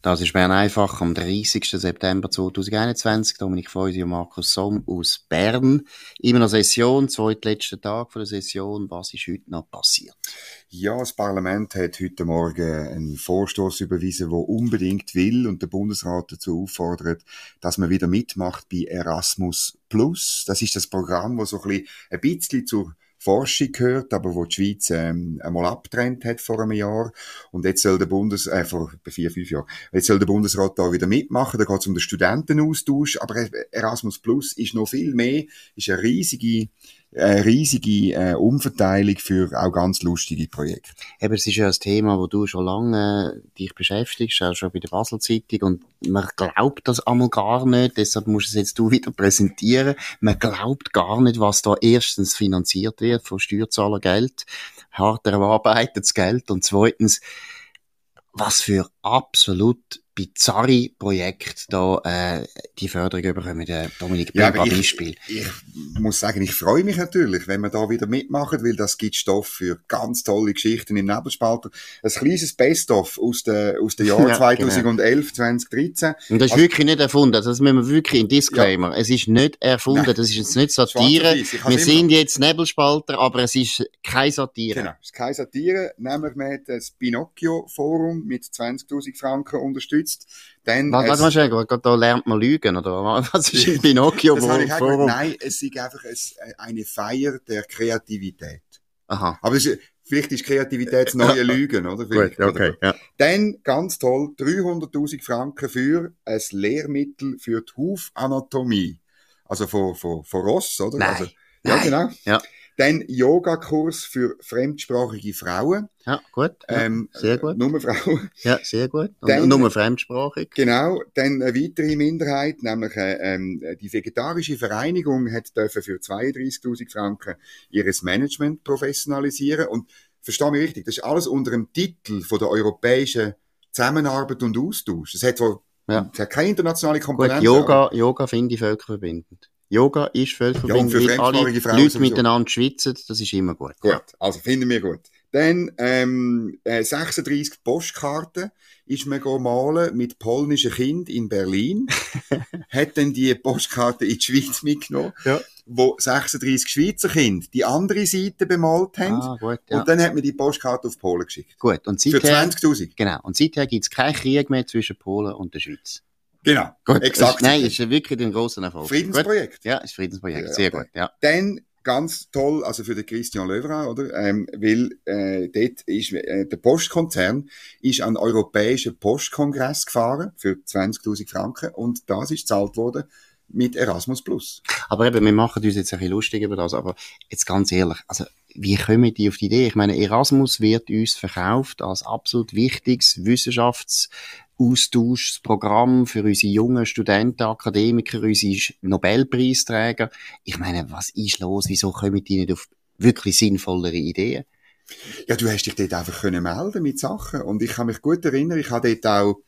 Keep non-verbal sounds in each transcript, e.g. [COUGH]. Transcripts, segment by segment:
Das ist Bern einfach am 30. September 2021. Dominik Feusi und Markus Somm aus Bern. Immer noch Session, zweitletzter Tag der Session. Was ist heute noch passiert? Ja, das Parlament hat heute Morgen einen Vorstoß überwiesen, der unbedingt will und der Bundesrat dazu auffordert, dass man wieder mitmacht bei Erasmus Plus. Das ist das Programm, das so ein bisschen, ein bisschen zur Forschung gehört, aber wo die Schweiz ähm, einmal abtrennt hat vor einem Jahr. Und jetzt soll der Bundes, äh, vor vier, fünf Jahren, jetzt soll der Bundesrat da wieder mitmachen. Da geht es um den Studentenaustausch. Aber Erasmus Plus ist noch viel mehr, ist eine riesige eine riesige äh, Umverteilung für auch ganz lustige Projekte. Eben, es ist ja ein Thema, wo du schon lange äh, dich beschäftigst, auch schon bei der Basel Zeitung und man glaubt das einmal gar nicht, deshalb musst du es jetzt du wieder präsentieren. Man glaubt gar nicht, was da erstens finanziert wird von Steuerzahlergeld, hart erarbeitetes Geld und zweitens, was für absolut bizarre Projekte da äh, die Förderung bekommen. Der Dominik ja, aber Beispiel. Ich, ich muss sagen, ich freue mich natürlich, wenn wir da wieder mitmachen, weil das gibt Stoff für ganz tolle Geschichten im Nebelspalter. Ein kleines Best-of aus den aus den Jahren [LAUGHS] ja, 2011, genau. 2013. Und das ist also, wirklich nicht erfunden. Also das müssen wir wirklich in Disclaimer. Ja. Es ist nicht erfunden. Nein. Das ist jetzt nicht Satire. Wir sind jetzt Nebelspalter, aber es ist keine Satire. Genau, es ist keine Satire. Nämlich, wir haben das Pinocchio-Forum mit 20.000 Franken unterstützt unterstützt. Dann was, was meinst du, da lernt man lügen, oder was ist in Pinocchio? das wo, ich Forum? Nein, es ist einfach eine Feier der Kreativität. Aha. Aber ist, vielleicht ist Kreativität das neue [LAUGHS] Lügen, oder? Gut, okay, ja. Dann, ganz toll, 300.000 Franken für ein Lehrmittel für die Hufanatomie. Also von, von, von Ross, oder? Nein. Also, ja, Nein. genau. Ja. Dann Yogakurs für fremdsprachige Frauen. Ja, gut. Ja, ähm, sehr gut. Nur Frauen. Ja, sehr gut. Und dann, nur fremdsprachig. Genau. Dann eine weitere Minderheit, nämlich äh, ähm, die Vegetarische Vereinigung hat dürfen für 32.000 Franken ihres Management professionalisieren. Und verstehe mich richtig, das ist alles unter dem Titel von der europäischen Zusammenarbeit und Austausch. Es hat, ja. es hat keine internationale Komponente. Gut, Yoga, Yoga finde ich völkerverbindend. Yoga ist völkerverbindend, ja, alle Leute sowieso. miteinander schwitzen, das ist immer gut. Gut, also finden wir gut. Dann ähm, äh, 36 Postkarten ist man malen mit polnischen Kind in Berlin. [LAUGHS] hat dann die Postkarte in die Schweiz mitgenommen, ja. wo 36 Schweizer Kinder die andere Seite bemalt haben. Ah, gut, ja. Und dann hat man die Postkarte auf Polen geschickt. Gut, und seither, Für 20.000. Genau, und seither gibt es keinen Krieg mehr zwischen Polen und der Schweiz. Genau, gut, exakt. Ist, nein, ist wirklich ein großer Erfolg. Friedensprojekt. Gut. Ja, ist Friedensprojekt, sehr gut. Ja. Dann ganz toll, also für den Christian Löwra, oder? Ähm, weil äh, dort ist äh, der Postkonzern ist an Europäischen Postkongress gefahren für 20.000 Franken und das ist gezahlt worden mit Erasmus Plus. Aber eben, wir machen uns jetzt ein bisschen lustig über das, aber jetzt ganz ehrlich, also wie kommen die auf die Idee? Ich meine, Erasmus wird uns verkauft als absolut wichtiges Wissenschafts- Austauschprogramm für unsere jungen Studenten, Akademiker, unsere Nobelpreisträger. Ich meine, was ist los? Wieso kommen die nicht auf wirklich sinnvollere Ideen? Ja, du hast dich dort einfach können melden mit Sachen. Und ich kann mich gut erinnern, ich habe dort auch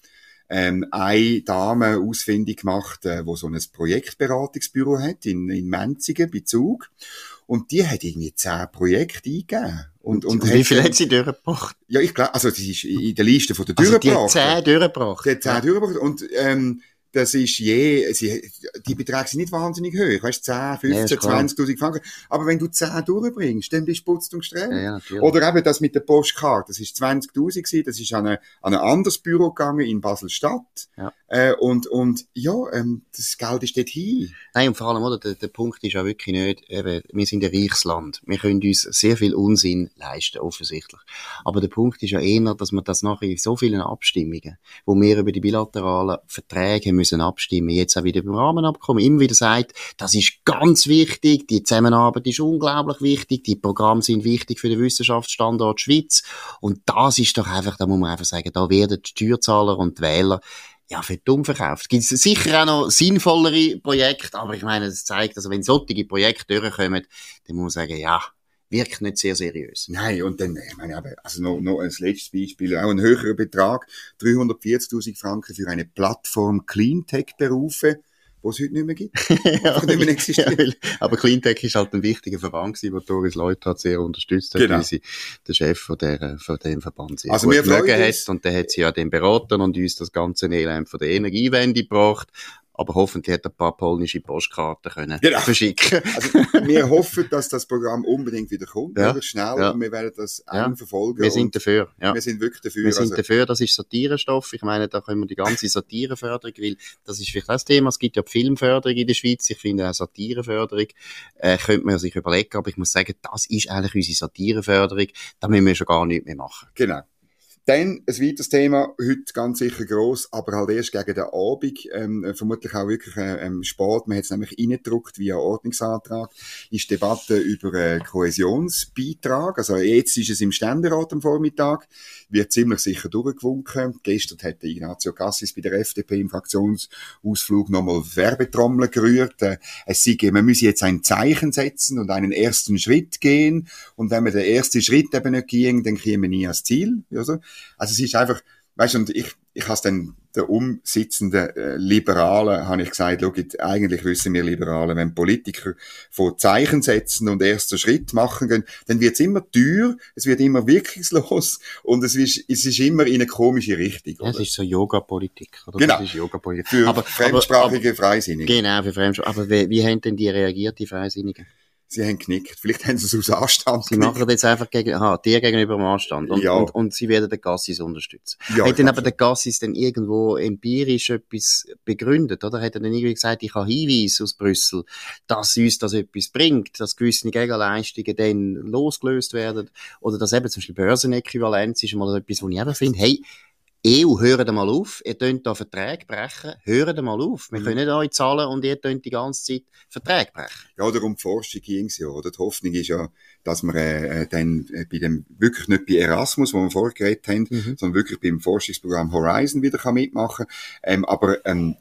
ähm, eine Dame ausfindig gemacht, äh, wo so ein Projektberatungsbüro hat in, in Menzigen bei Zug. Und die hat irgendwie zehn Projekte eingegeben. Und, und, und wie viel hat sie durchgebracht? Ja, ich glaube, also sie ist in der Liste von der also durchgebracht. Die hat zehn durchgebracht. Die hat zehn ja. durchgebracht. Und ähm, das ist je, sie, die Beträge sind nicht wahnsinnig hoch, weißt, 10, 15, ja, 20.000 Franken. Aber wenn du 10 durchbringst, dann bist du putzt und gestreckt. Ja, Oder eben das mit der Postkarte, das ist 20.000 gewesen, das ist an, eine, an ein anderes Büro gegangen in Basel-Stadt. Ja. Äh, und, und, ja, ähm, das Geld ist dort hin. Nein, und vor allem, oder, der, der Punkt ist ja wirklich nicht, eben, wir sind ein reiches Land. Wir können uns sehr viel Unsinn leisten, offensichtlich. Aber der Punkt ist ja eher, dass man das nachher in so vielen Abstimmungen, wo wir über die bilateralen Verträge müssen abstimmen. Jetzt auch wieder beim Rahmenabkommen immer wieder sagt, das ist ganz wichtig, die Zusammenarbeit ist unglaublich wichtig, die Programme sind wichtig für den Wissenschaftsstandort Schweiz. Und das ist doch einfach, da muss man einfach sagen, da werden die Steuerzahler und die Wähler ja, für dumm verkauft. Gibt es sicher auch noch sinnvollere Projekte, aber ich meine, es zeigt, also wenn solche Projekte durchkommen, dann muss man sagen, ja, wirkt nicht sehr seriös. Nein, und dann, ich meine, also noch, noch ein letztes Beispiel, auch ein höherer Betrag, 340.000 Franken für eine Plattform Cleantech-Berufe, wo es heute nicht mehr gibt. [LAUGHS] ja, nicht mehr existiert. Ja, aber Cleantech ist halt ein wichtiger Verband gewesen, wo Doris Leute hat sehr unterstützt hat, genau. weil sie der Chef von, der, von dem Verband sehr also gut hat. Und der hat sie ja den Beratern und uns das ganze Elend von der Energiewende gebracht aber hoffentlich hat er ein paar polnische Postkarten können genau. verschicken. Also, wir hoffen, dass das Programm unbedingt wieder kommt, ja. schnell, ja. und wir werden das eng verfolgen. Wir sind dafür, ja. Wir sind wirklich dafür. Wir sind also, dafür, das ist Satirestoff. Ich meine, da können wir die ganze Satireförderung, weil das ist vielleicht das Thema, es gibt ja die Filmförderung in der Schweiz, ich finde auch Satireförderung, äh, könnte man sich überlegen, aber ich muss sagen, das ist eigentlich unsere Satireförderung, da müssen wir schon gar nichts mehr machen. Genau. Dann ein weiteres Thema, heute ganz sicher gross, aber halt erst gegen den Abend, ähm, vermutlich auch wirklich äh, ähm, Sport. Man hat es nämlich reingedruckt via Ordnungsantrag, ist Debatte über äh, Kohäsionsbeitrag. Also jetzt ist es im Ständerat am Vormittag, wird ziemlich sicher durchgewunken. Gestern hat Ignacio Cassis bei der FDP im Fraktionsausflug nochmal Werbetrommel gerührt. Äh, es sei, man müsse jetzt ein Zeichen setzen und einen ersten Schritt gehen. Und wenn man den ersten Schritt eben nicht gehen, dann käme man nie ans Ziel. Also, also es ist einfach, weißt du, und ich, ich habe dann der umsitzenden äh, Liberalen, habe ich gesagt, schau, eigentlich wissen wir Liberalen, wenn Politiker von Zeichen setzen und erster Schritt machen gehen, dann wird es immer teuer, es wird immer wirkungslos und es ist, es ist immer in eine komische Richtung. Oder? Ja, es ist so Yoga-Politik. Genau. Das ist Yoga-Politik. Für aber, fremdsprachige aber, Freisinnige. Genau, für Fremdsprachige. Aber wie, wie haben denn die reagiert, die Freisinnigen? Sie haben genickt. Vielleicht haben sie es aus Anstand Sie genickt. machen jetzt einfach gegen, aha, dir gegenüber dem Anstand. Und, ja. und, und, sie werden den Gassis unterstützen. Ja, hat dann aber der Gassis dann irgendwo empirisch etwas begründet, oder? Hat er dann irgendwie gesagt, ich habe Hinweise aus Brüssel, dass uns das etwas bringt, dass gewisse Gegenleistungen dann losgelöst werden, oder dass eben zum Beispiel Börsenäquivalenz ist mal etwas, wo ich einfach finde, hey, EU, hört mal auf, ihr könnt da Verträge brechen, hört mal auf. Wir mhm. können nicht euch zahlen und ihr könnt die ganze Zeit Verträge brechen. Ja, darum die Forschung ging ja, oder? Die Hoffnung ist ja, dass wir äh, dann äh, bei dem, wirklich nicht bei Erasmus, wo wir vorher geredet haben, mhm. sondern wirklich beim Forschungsprogramm Horizon wieder kann mitmachen ähm, aber ähm,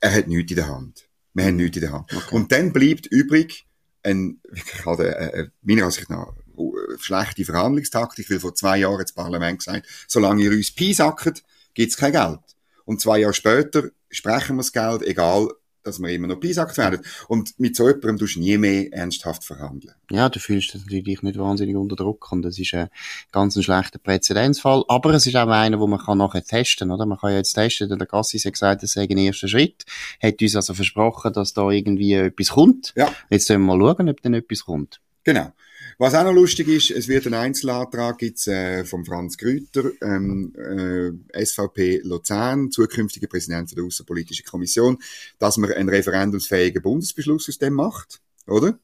er hat nichts in der Hand. Wir haben nichts in der Hand. Okay. Und dann bleibt übrig ein, [LAUGHS] halt, äh, äh, meiner Ansicht nach, schlechte Verhandlungstaktik, weil vor zwei Jahren das Parlament gesagt, solange ihr uns piesackt, gibt's kein Geld. Und zwei Jahre später sprechen wir das Geld, egal, dass wir immer noch piesackt werden. Und mit so jemandem tust du nie mehr ernsthaft verhandeln. Ja, du fühlst dich natürlich nicht wahnsinnig unter Druck und das ist ein ganz ein schlechter Präzedenzfall. Aber es ist auch einer, wo man kann nachher testen, oder? Man kann ja jetzt testen, der Gassis hat gesagt, das sei ein erster Schritt. Hat uns also versprochen, dass da irgendwie etwas kommt. Ja. Jetzt sollen wir mal schauen, ob denn etwas kommt. Genau. Was auch noch lustig ist, es wird ein Einzelantrag gibt's, äh, vom Franz Grüter, ähm, äh, SVP Luzern, zukünftiger Präsident der Außenpolitischen Kommission, dass man einen referendumsfähigen Bundesbeschluss aus dem macht, oder?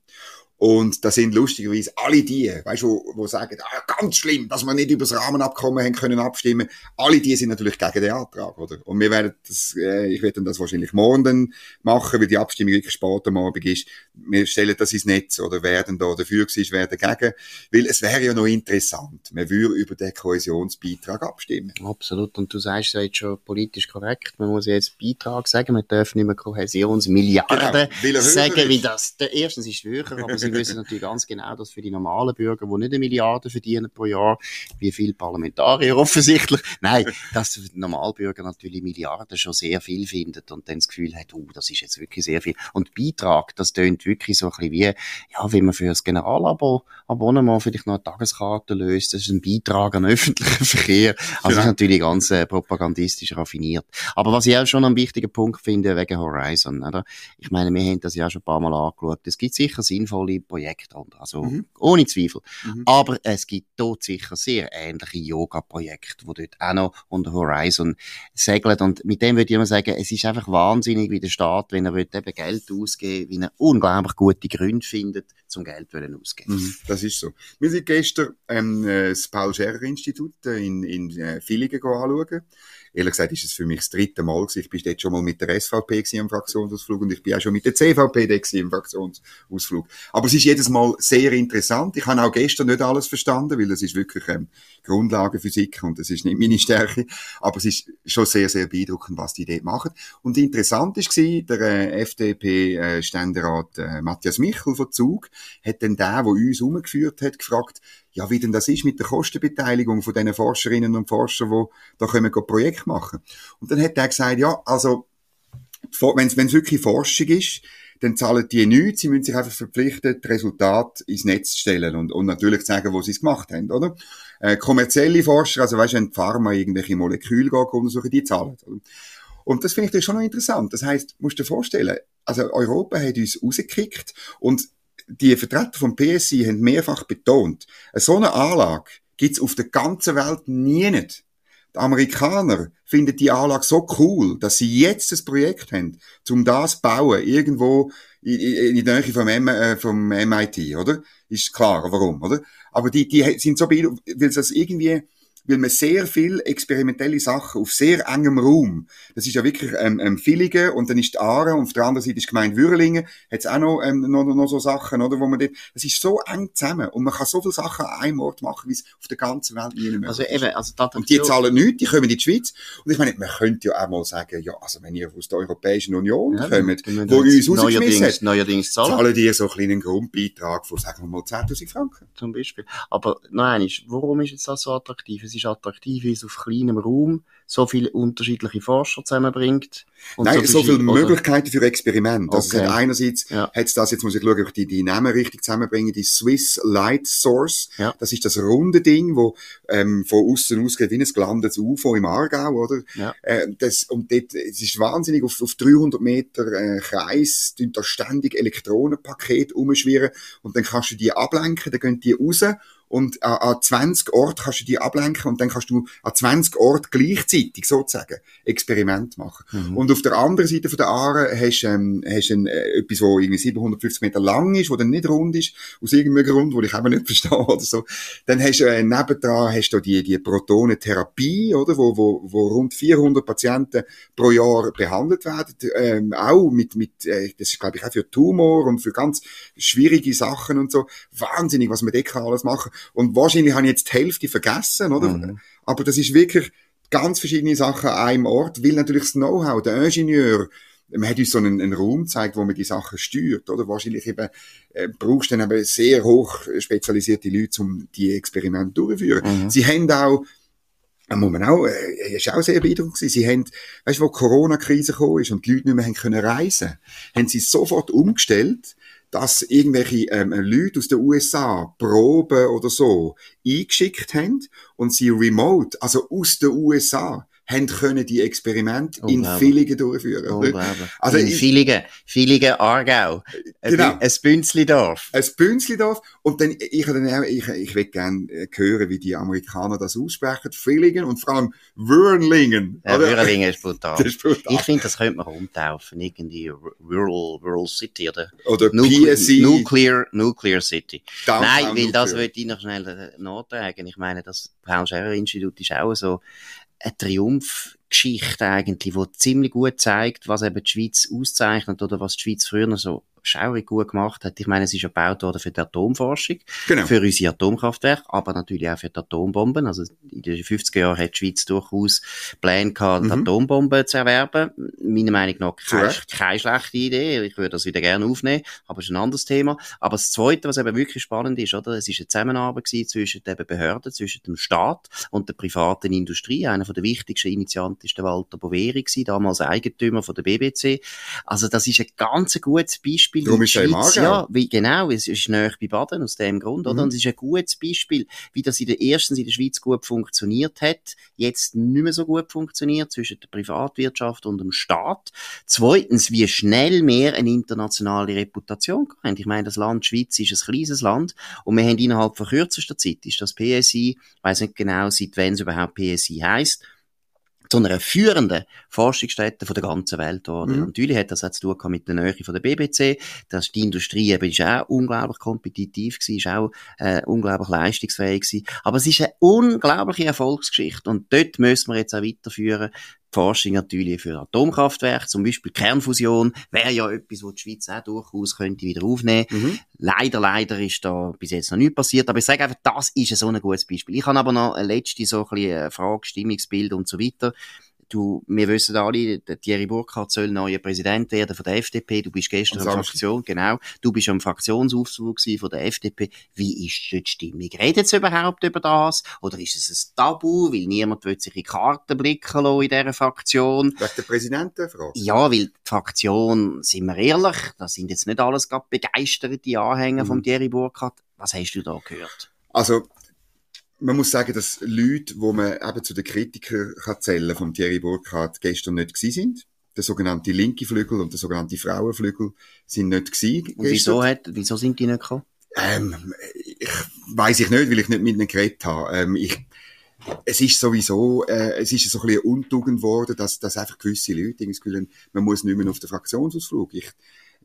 Und da sind lustigerweise alle die, weißt du, wo, wo sagen, ah, ganz schlimm, dass wir nicht über das Rahmenabkommen haben können abstimmen. Alle die sind natürlich gegen den Antrag, oder? Und wir werden das, äh, ich werde das wahrscheinlich morgen dann machen, weil die Abstimmung wirklich spät am Abend ist. Wir stellen das ins Netz, oder werden da dafür gewesen, werden dagegen. Weil es wäre ja noch interessant. Man würde über den Kohäsionsbeitrag abstimmen. Absolut. Und du sagst ja jetzt schon politisch korrekt. Man muss jetzt Beitrag sagen. Man darf nicht mehr Kohäsionsmilliarden genau, sagen, wie das, der erstens ist höher, aber sie wissen natürlich ganz genau, dass für die normalen Bürger, die nicht eine Milliarde verdienen pro Jahr, wie viele Parlamentarier offensichtlich, nein, dass die Normalbürger natürlich Milliarden schon sehr viel findet und dann das Gefühl hat, oh, das ist jetzt wirklich sehr viel. Und Beitrag, das tönt wirklich so ein bisschen wie, ja, wie man für das Generalabo Abonnement vielleicht noch eine Tageskarte löst, das ist ein Beitrag an öffentlichen Verkehr. Also ja. ist natürlich ganz äh, propagandistisch raffiniert. Aber was ich auch schon einen wichtigen Punkt finde, wegen Horizon, oder? Ich meine, wir haben das ja schon ein paar Mal angeschaut. Es gibt sicher sinnvolle Projekte drunter, also mhm. ohne Zweifel. Mhm. Aber es gibt dort sicher sehr ähnliche Yoga-Projekte, die dort auch noch unter Horizon segeln. Und mit dem würde ich immer sagen, es ist einfach wahnsinnig, wie der Staat, wenn er eben Geld ausgeben wie er unglaublich gute Gründe findet, zum Geld auszugeben. Mhm. Das ist so. Wir sind gestern ähm, das Paul-Scherrer-Institut in, in äh, Villingen anschauen ehrlich gesagt ist es für mich das dritte Mal gewesen. Ich bin dort schon mal mit der SVP im Fraktionsausflug und ich bin auch schon mit der CVP im Fraktionsausflug. Aber es ist jedes Mal sehr interessant. Ich habe auch gestern nicht alles verstanden, weil es ist wirklich ähm, Grundlagenphysik und das ist nicht meine Stärke. Aber es ist schon sehr, sehr beeindruckend, was die dort machen. Und interessant ist gewesen, der äh, FDP-Ständerat äh, Matthias Michel von Zug hat dann der, der uns umgeführt hat, gefragt, ja, wie denn das ist mit der Kostenbeteiligung von diesen Forscherinnen und Forschern, die da können Projekt machen. Und dann hat er gesagt, ja, also wenn es wirklich Forschung ist, dann zahlen die nichts, sie müssen sich einfach verpflichten, das Resultat ins Netz zu stellen und, und natürlich sagen, wo sie es gemacht haben, oder? Äh, kommerzielle Forscher, also weißt du, wenn die Pharma irgendwelche Moleküle untersuchen, die zahlen. Oder? Und das finde ich schon noch interessant. Das heißt, musst du dir vorstellen, also Europa hat uns rausgekickt und die Vertreter vom PSI haben mehrfach betont, so eine Anlage gibt's auf der ganzen Welt nie nicht. Die Amerikaner finden die Anlage so cool, dass sie jetzt das Projekt haben, um das zu bauen, irgendwo in, in, der Nähe vom, M, äh, vom MIT, oder? Ist klar, warum, oder? Aber die, die sind so, weil das irgendwie weil man sehr viel experimentelle Sachen auf sehr engem Raum, das ist ja wirklich ähm, ähm, Villingen und dann ist die Aare und auf der anderen Seite ist die Gemeinde Würlingen, hat es auch noch, ähm, noch, noch so Sachen, oder, wo man dort, das ist so eng zusammen und man kann so viele Sachen an einem Ort machen, wie es auf der ganzen Welt nie mehr Also eben, also das Und die zahlen nichts, die kommen in die Schweiz und ich meine, man könnte ja auch mal sagen, ja, also wenn ihr aus der Europäischen Union ja, kommt, wo uns rausgeschmissen hat, neuerdings zahlen. zahlen die so einen kleinen Grundbeitrag von, sagen wir mal, 10'000 Franken. Zum Beispiel. Aber nein, warum ist jetzt das so attraktiv? Es ist attraktiv, weil es auf kleinem Raum so viele unterschiedliche Forscher zusammenbringt. Nein, so, so viele Möglichkeiten für Experimente. Also okay. einerseits ja. hat es das, jetzt muss ich schauen, ob ich die, die Namen richtig zusammenbringe, die Swiss Light Source. Ja. Das ist das runde Ding, wo ähm, von außen ausgeht wie ein gelandetes UFO im Aargau, oder? Ja. Äh, das, und dort, es ist wahnsinnig, auf, auf 300 Meter äh, Kreis, da ständig Elektronenpaket umschwirren und dann kannst du die ablenken, dann gehen die raus und an, an 20 Orten kannst du die ablenken und dann kannst du an 20 Orten gleichzeitig sozusagen Experiment machen. Mhm. Und auf der anderen Seite von der Aare hast du ähm, hast ein, äh, etwas, wo irgendwie 750 Meter lang ist, wo dann nicht rund ist, aus irgendeinem Grund, wo ich eben nicht [LAUGHS] verstehe oder so. Dann hast du äh, nebendran hast du die, die Protonentherapie, oder, wo, wo, wo rund 400 Patienten pro Jahr behandelt werden, ähm, auch mit, mit äh, das ist glaube ich auch für Tumor und für ganz schwierige Sachen und so. Wahnsinnig, was man da alles machen und wahrscheinlich habe ich jetzt die Hälfte vergessen, oder? Mhm. Aber das ist wirklich ganz verschiedene Sachen an einem Ort, weil natürlich das Know-how, der Ingenieur, man hat uns so einen, einen Raum gezeigt, wo man die Sachen steuert, oder? Wahrscheinlich eben, äh, brauchst du dann eben sehr hoch spezialisierte Leute, um die Experimente durchzuführen. Mhm. Sie haben auch, da muss man auch, äh, ist auch sehr beeindruckend gewesen. Sie haben, weißt du, wo die Corona-Krise gekommen ist und die Leute nicht mehr haben können reisen, haben sie sofort umgestellt, dass irgendwelche ähm, Leute aus den USA Proben oder so eingeschickt haben und sie remote, also aus den USA, haben können die Experimente in Villingen durchführen. Unglaublich. Also in Villingen, Villingen, Aargau. Genau. Ein Bünzlidorf. Ein Bünzlidorf. Und dann, ich, dann auch, ich, ich will gerne äh, hören, wie die Amerikaner das aussprechen. Villingen und vor allem Würnlingen. Ja, Würnlingen ist [LAUGHS] brutal. ist brutal. Ich finde, das könnte man umtaufen. Irgendwie Rural, Rural City oder, oder PSC. Nuclear, Nuclear City. Downtown Nein, weil Nuclear. das würde ich noch schnell äh, nachtragen. Ich meine, das Paul Scherrer Institut ist auch so eine Triumphgeschichte eigentlich, die ziemlich gut zeigt, was eben die Schweiz auszeichnet oder was die Schweiz früher so schaurig gut gemacht hat. Ich meine, es ist ja gebaut worden für die Atomforschung, genau. für unsere Atomkraftwerke, aber natürlich auch für die Atombomben. Also in den 50er Jahren hat die Schweiz durchaus Pläne gehabt, mhm. Atombomben zu erwerben. Meiner Meinung nach keine, keine schlechte Idee. Ich würde das wieder gerne aufnehmen, aber es ist ein anderes Thema. Aber das Zweite, was eben wirklich spannend ist, oder? Es ist eine Zusammenarbeit zwischen den Behörden, zwischen dem Staat und der privaten Industrie. Einer der wichtigsten Initianten ist der Walter Boveri damals Eigentümer von der BBC. Also das ist ein ganz gutes Beispiel Darum ist Schweiz, ja, wie, genau, es ist näher bei Baden aus dem Grund, oder? Mhm. Und es ist ein gutes Beispiel, wie das in der ersten in der Schweiz gut funktioniert hat, jetzt nicht mehr so gut funktioniert zwischen der Privatwirtschaft und dem Staat. Zweitens, wie schnell mehr eine internationale Reputation haben. Ich meine, das Land Schweiz ist ein kleines Land und wir haben innerhalb von kürzester Zeit ist das PSI, ich weiß nicht genau, seit wann es überhaupt PSI heißt, zu einer führenden Forschungsstätte von der ganzen Welt geworden. Mhm. Natürlich hat das auch zu tun mit der Nähe von der BBC, dass die Industrie eben ist auch unglaublich kompetitiv gewesen, ist auch äh, unglaublich leistungsfähig gewesen. Aber es ist eine unglaubliche Erfolgsgeschichte und dort müssen wir jetzt auch weiterführen. Forschung natürlich für Atomkraftwerke, zum Beispiel Kernfusion, wäre ja etwas, was die Schweiz auch durchaus könnte wieder aufnehmen. Mhm. Leider, leider ist da bis jetzt noch nichts passiert, aber ich sage einfach, das ist so ein gutes Beispiel. Ich habe aber noch eine letzte so ein bisschen Frage, Stimmungsbild und so weiter. Du, wir wissen alle, Thierry Burkhardt soll neuer Präsident werden von der FDP. Du bist gestern der Fraktion, genau. Du bist am Fraktionsausflug von der FDP. Wie ist die Stimmung? Redet sie überhaupt über das? Oder ist es ein Tabu, weil niemand will sich in Karten blicken lassen in dieser Fraktion? Wegen der Präsidentenfrage? Ja, weil die Fraktion, sind wir ehrlich, da sind jetzt nicht alles gerade begeisterte Anhänger mhm. von Thierry Burkhardt. Was hast du da gehört? Also, man muss sagen, dass Leute, wo man eben zu den Kritikern kann zählen von Thierry Burkhardt gestern nicht gewesen sind. Der sogenannte linke Flügel und der sogenannte Frauenflügel sind nicht gewesen. Und wieso, hat, wieso sind die nicht gekommen? Ähm, ich weiß ich nicht, weil ich nicht mit ihnen geredet habe. Ähm, ich, es ist sowieso, äh, es ist so ein bisschen Untugend geworden, dass, dass einfach gewisse Leute irgendwie man muss nicht mehr auf den Fraktionsausflug. Ich,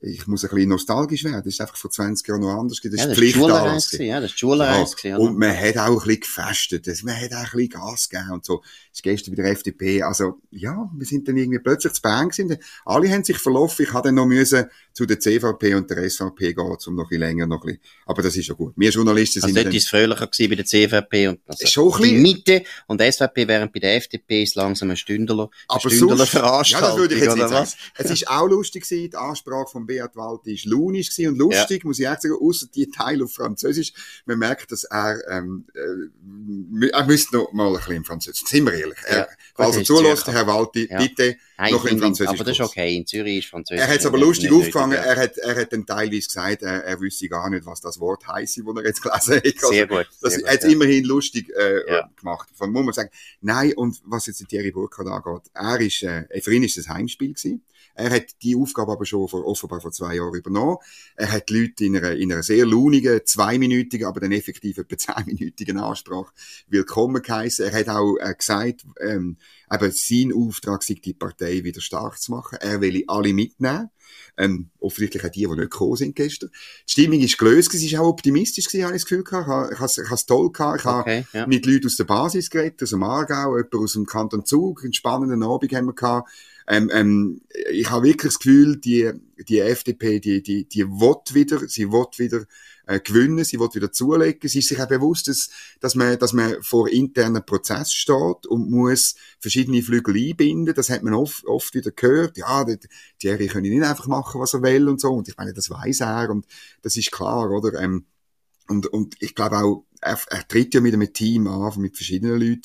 ich muss ein bisschen nostalgisch werden. Das ist einfach vor 20 Jahren noch anders. Das ja, ist das Pflicht damals. Ja, das ist Schulreise. Ja. Und man hat auch ein bisschen gefestet. Man hat auch ein bisschen Gas gegeben und so. Das ist gestern bei der FDP. Also, ja, wir sind dann irgendwie plötzlich zu Bern gewesen. Alle haben sich verlaufen. Ich hatte dann noch müssen zu der CVP und der SVP gehen, um noch ein bisschen länger noch ein bisschen. Aber das ist schon gut. Wir Journalisten also sind dort ist es fröhlicher gewesen bei der CVP und also schon ein bisschen. die Mitte und der SVP, während bei der FDP ist langsam ein Stündler, ein Stündler Veranstaltung. Ja, das würde ich jetzt nicht sagen. Es ist auch lustig gewesen. Die Ansprache von Beat Walti ist launisch und lustig, ja. muss ich auch sagen, außer die Teil auf Französisch. Man merkt, dass er, ähm, äh, er müsste noch mal ein bisschen im Französisch, sind wir ehrlich. Ja, er, also zulässt, Herr Walti, ja. bitte Nein, noch in Französisch. Aber das ist okay, in Zürich ist Französisch. Er hat es aber lustig aufgefangen, er hat, er hat dann teilweise gesagt, er, er wüsste gar nicht, was das Wort heisst, das er jetzt gelesen hat. Also, sehr gut. Sehr das hat es immerhin lustig äh, ja. gemacht. Von muss man sagen, nein, und was jetzt Thierry Burkhardt angeht, er ist, äh, für ihn ist es ein Heimspiel gewesen. Er hat die Aufgabe aber schon vor, offenbar vor zwei Jahren übernommen. Er hat die Leute in einer, in einer sehr launigen, zweiminütigen, aber dann effektiv etwa [LAUGHS] zehnminütigen Ansprache willkommen geheißen. Er hat auch äh, gesagt, ähm, eben sein Auftrag sei, die Partei wieder stark zu machen. Er will alle mitnehmen. Ähm, offensichtlich auch die, die nicht gekommen sind gestern. Die Stimmung ist gelöst, sie ist auch optimistisch gewesen, habe ich das Gefühl gehabt. Ich habe, ich habe es toll gehabt. Ich okay, habe ja. mit Leuten aus der Basis geredet, aus dem Aargau, jemand aus dem Kanton Zug, einen spannenden Abend haben wir gehabt. Ähm, ähm, ich habe wirklich das Gefühl, die, die FDP, die, die, die will wieder, sie will wieder äh, gewinnen, sie will wieder zulegen. Sie ist sich auch bewusst, dass, dass, man, dass man vor internen Prozess steht und muss verschiedene Flügel einbinden. Das hat man oft, oft wieder gehört. Ja, die, Thierry können nicht einfach machen, was er will und so. Und ich meine, das weiß er und das ist klar, oder? Ähm, und, und ich glaube auch, er, er tritt ja mit einem Team an, mit verschiedenen Leuten.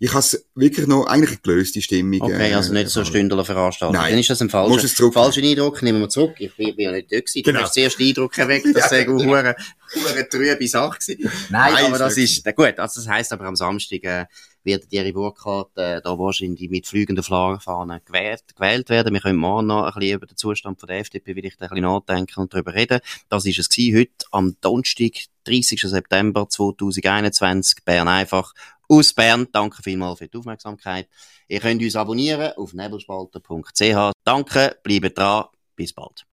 Ich habe es wirklich noch, eigentlich eine gelöste Stimmung. Okay, also nicht so Stündler veranstaltet. Nein. Dann ist das ein falscher, falscher Eindruck, nehmen wir zurück. Ich bin, bin ja nicht dort gewesen. Genau. Du hast zuerst den Eindruck erweckt, [LAUGHS] dass ja, eine hure, hure trübe Sache gewesen. Nein, Nein aber das ist, na gut, also das heisst aber am Samstag, äh, wird Thierry Burkhardt äh, da wahrscheinlich mit fliegenden Fahnen gewählt, gewählt werden. Wir können morgen noch ein bisschen über den Zustand von der FDP will ich da ein bisschen nachdenken und darüber reden. Das ist es gewesen, heute am Donnerstag, 30. September 2021, Bern einfach aus Bern. Danke vielmals für die Aufmerksamkeit. Ihr könnt uns abonnieren auf nebelspalter.ch. Danke, bleibt dran, bis bald.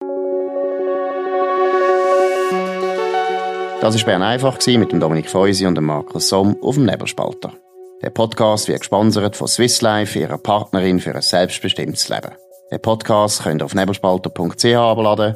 Das war Bern einfach mit dem Dominik Feusi und dem Markus Somm auf dem Nebelspalter. Der Podcast wird gesponsert von Swiss Life, ihrer Partnerin für ein selbstbestimmtes Leben. Den Podcast könnt ihr auf nebelspalter.ch abladen